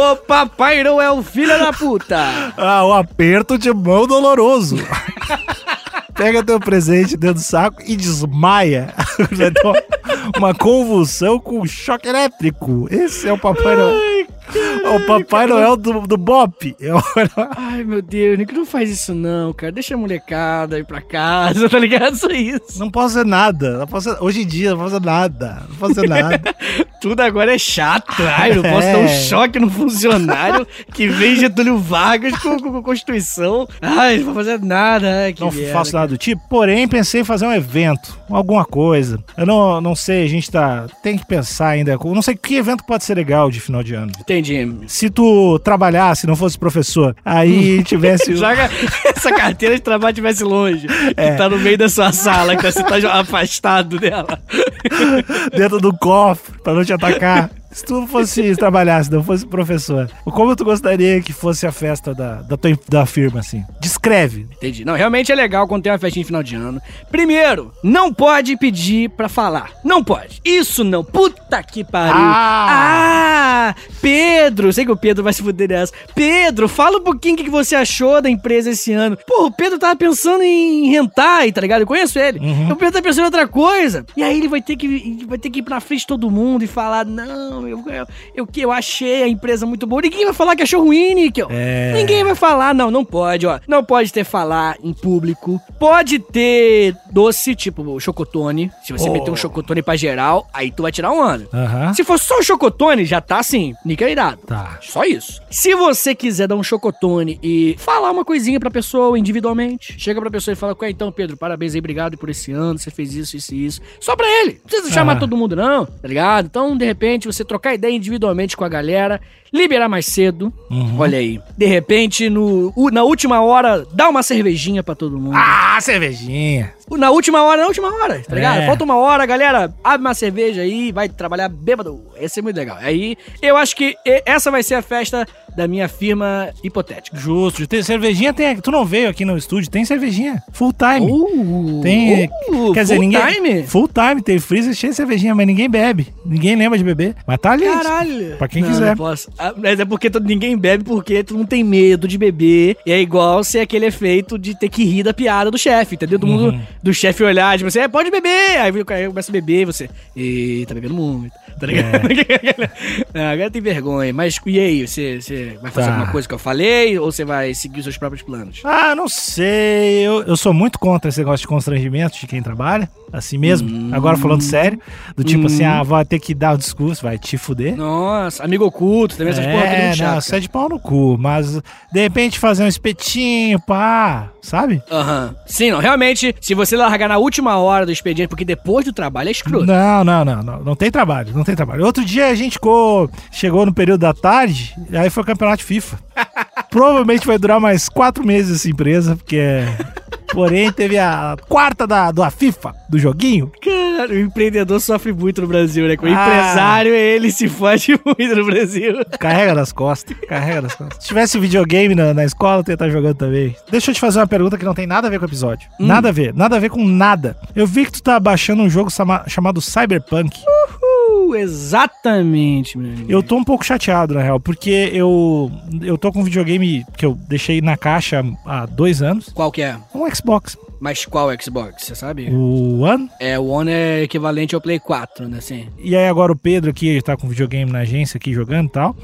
Ô, Papai Noel, filha da puta. Ah, o aperto de mão doloroso. Pega teu presente dentro do saco e desmaia. Uma- convulsão com choque elétrico. Esse é o Papai Noel. É o Papai Noel do, do Bop. É Ai, meu Deus, Nico, não faz isso não, cara. Deixa a molecada ir pra casa, tá ligado? Só isso. Não posso fazer nada. Não posso Hoje em dia, não posso fazer nada. Não posso fazer nada. Tudo agora é chato. Ai, não posso dar um É. choque no funcionário que vem Getúlio Vargas com, com, com Constituição. Ai, não vou fazer nada. Ai, Não merda, faço cara. nada do tipo. Porém, pensei em fazer um evento, alguma coisa. Eu não, não sei, a gente tá. Tem que pensar ainda. Não sei que evento pode ser legal de final de ano. Entendi. Se tu trabalhasse, não fosse professor, aí tivesse. Joga essa carteira de trabalho estivesse longe. É. Que tá no meio da sua sala, que você tá afastado dela. dentro do cofre pra não te atacar. Se tu fosse trabalhasse, não fosse professor, como tu gostaria que fosse a festa da, da tua da firma, assim? Descreve. Entendi. Não, realmente é legal quando tem uma festinha de final de ano. Primeiro, não pode pedir pra falar. Não pode. Isso não. Puta que pariu. Ah! Ah, Pedro. Sei que o Pedro vai se fuder nessa. Pedro, fala um pouquinho o que você achou da empresa esse ano. Pô, o Pedro tava pensando em rentar, tá ligado? Eu conheço ele. O Pedro tá pensando em outra coisa. E aí ele vai ter que, vai ter que ir pra frente de todo mundo e falar: Não, eu, eu, eu, eu achei a empresa muito boa. Ninguém vai falar que achou ruim, Níquel. É. Ninguém vai falar, não, não pode, ó. Não pode ter falar em público. Pode ter doce, tipo chocotone. Se você Oh. meter um chocotone pra geral, aí tu vai tirar um ano. Se for só o chocotone, já tá assim, níquel irado. Tá. Só isso. Se você quiser dar um chocotone e falar uma coisinha pra pessoa individualmente, chega pra pessoa e fala: Ué, então, Pedro, parabéns aí, obrigado por esse ano, você fez isso, isso e isso. Só pra ele. Não precisa chamar Ah. todo mundo, não, tá ligado? Então, de repente, você trocar ideia individualmente com a galera, liberar mais cedo. Olha aí. De repente, no, na última hora, dá uma cervejinha pra todo mundo. Ah, cervejinha. Na última hora, na última hora, tá ligado? É. Falta uma hora, galera, abre uma cerveja aí, vai trabalhar bêbado. Esse é muito legal. Aí, eu acho que essa vai ser a festa da minha firma hipotética. Justo. Tem cervejinha tem. Tu não veio aqui no estúdio, tem cervejinha. Full time. Uh, Tem. uh, quer dizer, full ninguém. time? Full time, tem freezer cheio de cervejinha, mas ninguém bebe. Ninguém lembra de beber. Mas tá ali. Caralho. Pra quem Não, quiser. Não posso. Ah, Mas é porque todo, ninguém bebe porque tu não tem medo de beber. E é igual ser aquele efeito de ter que rir da piada do chefe, entendeu? Mundo Uhum. do chefe olhar, tipo assim, é, pode beber. Aí o cara começa a beber e você, e tá bebendo muito, tá ligado? Agora tem vergonha. Mas e aí, você, você vai fazer Tá. alguma coisa que eu falei ou você vai seguir os seus próprios planos? Ah, não sei. Eu, eu sou muito contra esse negócio de constrangimento de quem trabalha. Assim mesmo. Agora falando sério. Do tipo assim, ah, vai ter que dar o discurso, vai te fuder. Nossa, amigo oculto, também essas porra É, muito chato, não, cara. você é de pau no cu. Mas de repente fazer um espetinho, pá, sabe? Aham. Sim, não. Realmente, se você largar na última hora do expediente, porque depois do trabalho é escroto. Não, não, não, não. Não tem trabalho, não tem trabalho. Outro dia a gente ficou, chegou no período da tarde, e aí foi o campeonato FIFA. Provavelmente vai durar mais quatro meses essa empresa, porque. é- Porém, teve a quarta da, da FIFA, do joguinho. Cara, o empreendedor sofre muito no Brasil, né? Com o Ah. empresário, ele se fode muito no Brasil. Carrega nas costas, carrega nas costas. Se tivesse videogame na, na escola, eu ia estar jogando também. Deixa eu te fazer uma pergunta que não tem nada a ver com o episódio. Nada a ver, nada a ver com nada. Eu vi que tu tá baixando um jogo sama- chamado Cyberpunk. Uh, exatamente, meu amigo. Eu tô um pouco chateado, na real, porque eu, eu tô com um videogame que eu deixei na caixa há dois anos. Qual que é? Um Xbox. Mas qual Xbox, você sabe? O One. É, o One é equivalente ao Play 4, né, assim. E aí agora o Pedro aqui, ele tá com videogame na agência aqui jogando e tal.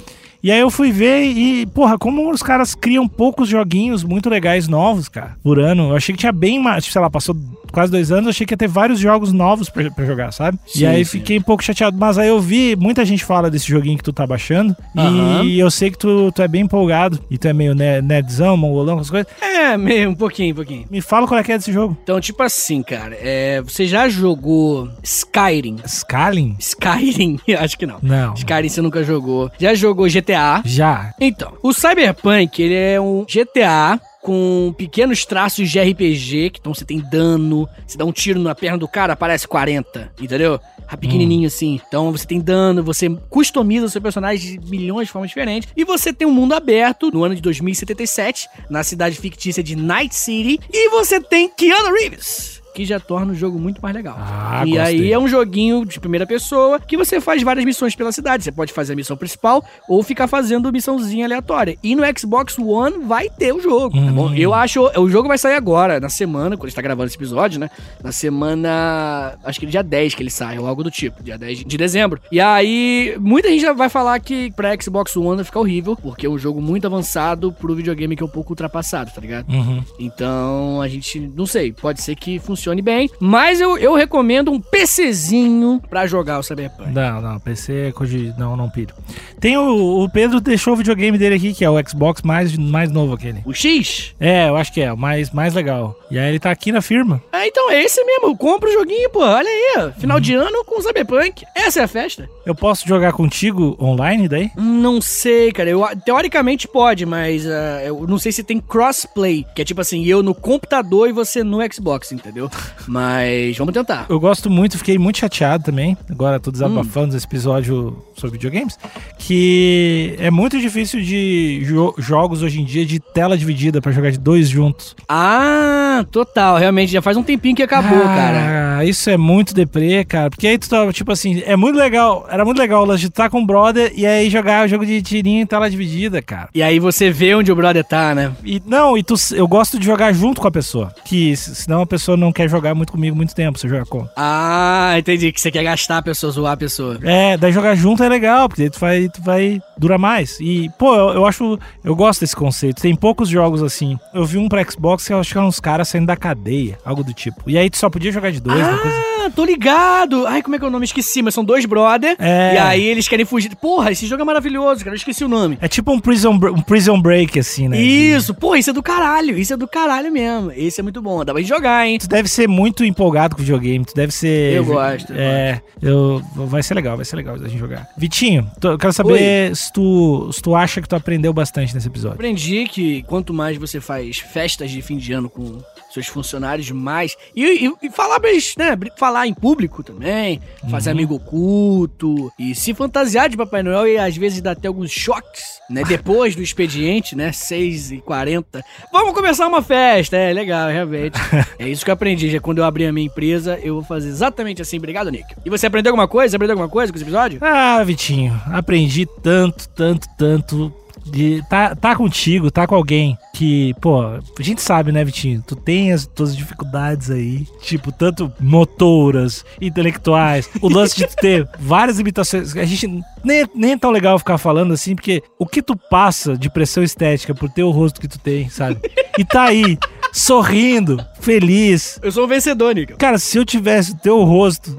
E aí eu fui ver e, porra, como os caras criam poucos joguinhos muito legais novos, cara, por ano. Eu achei que tinha bem mais, sei lá, passou quase dois anos, eu achei que ia ter vários jogos novos pra, pra jogar, sabe? e Sim, aí sim. fiquei um pouco chateado. Mas aí eu vi, muita gente fala desse joguinho que tu tá baixando. Aham. E eu sei que tu, tu é bem empolgado. E tu é meio ne- nerdzão, mongolão, com as coisas. É, meio, um pouquinho, um pouquinho. Me fala qual é que é desse jogo. Então, tipo assim, cara, é, você já jogou Skyrim? Scaling? Skyrim? Acho que não. Não. Skyrim você nunca jogou. Já jogou GTA? Já. Então, o Cyberpunk, ele é um GTA com pequenos traços de RPG, que então você tem dano, você dá um tiro na perna do cara, aparece 40, entendeu? Pequenininho assim. Então você tem dano, você customiza o seu personagem de milhões de formas diferentes. E você tem um mundo aberto no ano de 2077, na cidade fictícia de Night City. E você tem Keanu Reeves. Que já torna o jogo muito mais legal. Ah, e gostei. aí é um joguinho de primeira pessoa que você faz várias missões pela cidade. Você pode fazer a missão principal ou ficar fazendo missãozinha aleatória. E no Xbox One vai ter o jogo, tá bom? Hum. Eu acho. O jogo vai sair agora, na semana, quando a gente tá gravando esse episódio, né? Na semana. Acho que dia 10 que ele sai, ou algo do tipo. Dia 10 de dezembro. E aí, muita gente já vai falar que pra Xbox One vai ficar horrível, porque é um jogo muito avançado pro videogame que é um pouco ultrapassado, tá ligado? Uhum. Então, a gente, não sei, pode ser que funcione bem, mas eu, eu recomendo um PCzinho pra jogar o Cyberpunk. Não, não, PC é coisa de. Não, não pilho. Tem o, o Pedro deixou o videogame dele aqui, que é o Xbox mais, mais novo aquele. O X? É, eu acho que é, o mais, mais legal. E aí ele tá aqui na firma. Ah, então é esse mesmo, compra o joguinho, pô, olha aí, final de ano com o Cyberpunk. Essa é a festa. Eu posso jogar contigo online daí? Não sei, cara, eu, teoricamente pode, mas ah, eu não sei se tem crossplay, que é tipo assim, eu no computador e você no Xbox, entendeu? Mas vamos tentar. Eu gosto muito, fiquei muito chateado também. Agora tô desabafando Hum. esse episódio sobre videogames. Que é muito difícil de jo- jogos hoje em dia de tela dividida pra jogar de dois juntos. Ah, total. Realmente, já faz um tempinho que acabou, Ah, cara. Isso é muito deprê, cara. Porque aí tu tá, tipo assim, é muito legal. Era muito legal o lance de estar com o brother e aí jogar o jogo de tirinho em tela dividida, cara. E aí você vê onde o brother tá, né? E não, e tu, eu gosto de jogar junto com a pessoa. Que senão a pessoa não quer jogar muito comigo muito tempo, você joga com. Ah, entendi. Que você quer gastar a pessoa, zoar a pessoa. É, daí jogar junto é legal, porque daí tu vai, tu vai durar mais. E, pô, eu, eu acho. Eu gosto desse conceito. Tem poucos jogos assim. Eu vi um pra Xbox que eu acho que eram uns caras saindo da cadeia, algo do tipo. E aí tu só podia jogar de dois, uma coisa. Ah, tô ligado. Ai, como é que é o nome? Esqueci, mas são dois brother. É. E aí eles querem fugir. Porra, esse jogo é maravilhoso, cara. Eu esqueci o nome. É tipo um prison, um prison break, assim, né? Isso, pô, isso é do caralho. Isso é do caralho mesmo. Esse é muito bom. Dá pra gente jogar, hein? Tu deve ser muito empolgado com videogame, tu deve ser. Eu gosto, É, eu, vai ser legal, vai ser legal a gente jogar. Vitinho, tô- eu quero saber se tu, se tu acha que tu aprendeu bastante nesse episódio. Aprendi que quanto mais você faz festas de fim de ano com seus funcionários, mais. E, e- e falar, mas, né? Falar em público também, fazer amigo oculto e se fantasiar de Papai Noel e às vezes dar até alguns choques, né? Depois do expediente, né? 6h40. Vamos começar uma festa, é legal, realmente. É isso que eu aprendi. Já quando eu abrir a minha empresa, eu vou fazer exatamente assim. Obrigado, Nick. E você aprendeu alguma coisa? Você aprendeu alguma coisa com esse episódio? Ah, Vitinho, aprendi tanto, tanto, tanto. De tá, tá contigo, tá com alguém que, pô, a gente sabe, né, Vitinho? Tu tem as tuas dificuldades aí, tipo, tanto motoras, intelectuais, o lance de tu ter várias limitações. A gente nem, nem é tão legal ficar falando assim, porque o que tu passa de pressão estética por ter o rosto que tu tem, sabe? E tá aí, sorrindo, feliz. Eu sou um vencedor, Nick. Cara, se eu tivesse o teu rosto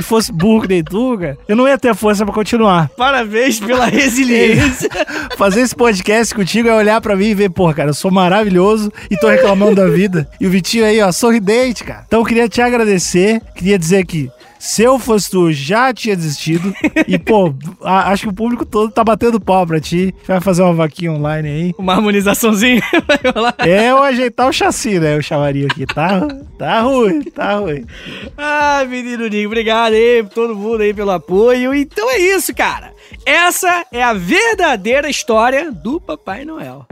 e fosse burro que nem tu, cara, eu não ia ter força pra continuar. Parabéns pela resiliência. Fazer esse podcast contigo é olhar pra mim e ver, porra, cara, eu sou maravilhoso e tô reclamando da vida. E o Vitinho aí, ó, sorridente, cara. Então eu queria te agradecer, queria dizer que se eu fosse tu, já tinha desistido. E, pô, a- acho que o público todo tá batendo pau pra ti. Vai fazer uma vaquinha online aí. Uma harmonizaçãozinha. É eu ajeitar o chassi, né? Eu chamaria aqui. Tá, tá ruim, tá ruim. Ah, menino Nico, obrigado aí todo mundo aí pelo apoio. Então é isso, cara. Essa é a verdadeira história do Papai Noel.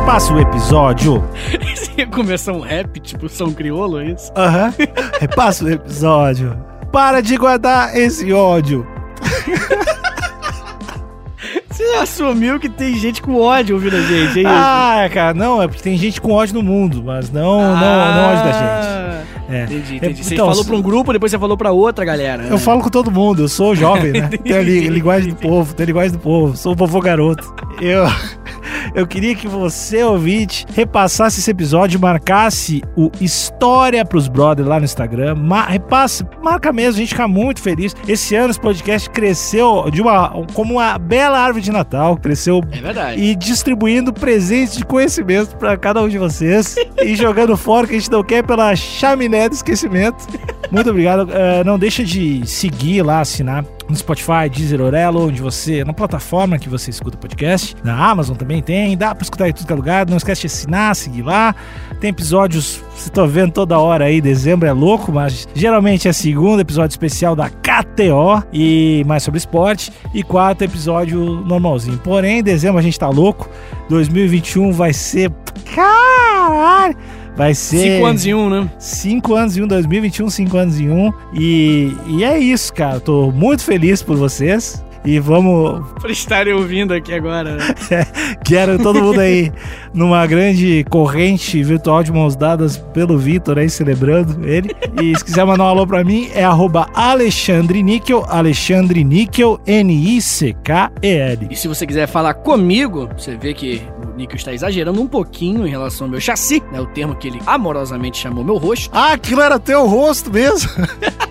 Repassa o episódio. Você ia começar um rap, tipo São Criolo, é isso? Aham. Repassa o episódio. Para de guardar esse ódio. Você assumiu que tem gente com ódio ouvindo a gente, é isso? Ah, cara, não, é porque tem gente com ódio no mundo, mas não, não, não ódio da gente. É. Entendi, entendi. Você Então, falou pra um grupo, depois você falou pra outra galera. né? Eu falo com todo mundo, eu sou jovem, né? Tenho a li- linguagem do povo, tenho a linguagem do povo, sou o vovô garoto. Eu, eu queria que você, ouvinte, repassasse esse episódio, marcasse o História pros Brothers lá no Instagram. Ma repasse, marca mesmo, a gente fica muito feliz. Esse ano esse podcast cresceu de uma, como uma bela árvore de Natal, cresceu É verdade. e distribuindo presentes de conhecimento pra cada um de vocês e jogando fora que a gente não quer pela chaminé do esquecimento. Muito obrigado. Eh, não deixa de seguir lá, assinar no Spotify, Deezer, Orelo, onde você, na plataforma que você escuta podcast. Na Amazon também tem, dá pra escutar em tudo que é lugar. Não esquece de assinar, seguir lá. Tem episódios, você tá vendo toda hora aí, dezembro é louco, mas geralmente é segundo episódio especial da KTO e mais sobre esporte. E quarto episódio normalzinho. Porém, em dezembro a gente tá louco. 2021 vai ser. Caralho! Vai ser. Cinco anos em um, né? 5 anos em um, 2021, 5 anos em um. E, e é isso, cara. Tô muito feliz por vocês. E vamos. Pra estarem ouvindo aqui agora. né? Quero todo mundo aí numa grande corrente virtual de mãos dadas pelo Vitor aí, celebrando ele. E se quiser mandar um alô pra mim, é arroba Alexandre Níquel, Alexandre Níquel, N-I-C-K-E-L. E se você quiser falar comigo, você vê que Nico está exagerando um pouquinho em relação ao meu chassi, né? O termo que ele amorosamente chamou meu rosto. Ah, aquilo era teu rosto mesmo.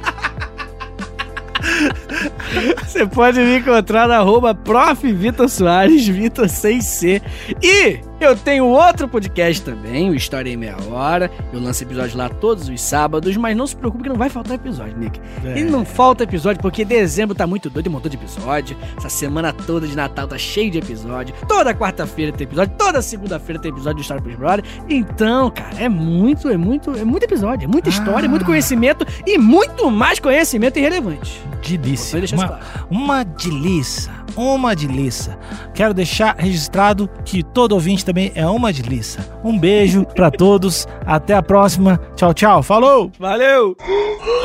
Você pode me encontrar na arroba prof. Vitor Soares, Vitor sem C. E eu tenho outro podcast também, o História em Meia Hora. Eu lanço episódios lá todos os sábados, mas não se preocupe que não vai faltar episódio, Nick. É. E não falta episódio porque dezembro tá muito doido, um montão de episódio. Essa semana toda de Natal tá cheio de episódio. Toda quarta-feira tem episódio, toda segunda-feira tem episódio do História pros Brother. Então, cara, é muito, é muito, é muito episódio, é muita história, é muito conhecimento e muito mais conhecimento irrelevante. Delícia uma, uma delícia, uma delícia. Quero deixar registrado que todo ouvinte também é uma delícia. Um beijo para todos, até a próxima. Tchau, tchau. Falou! Valeu!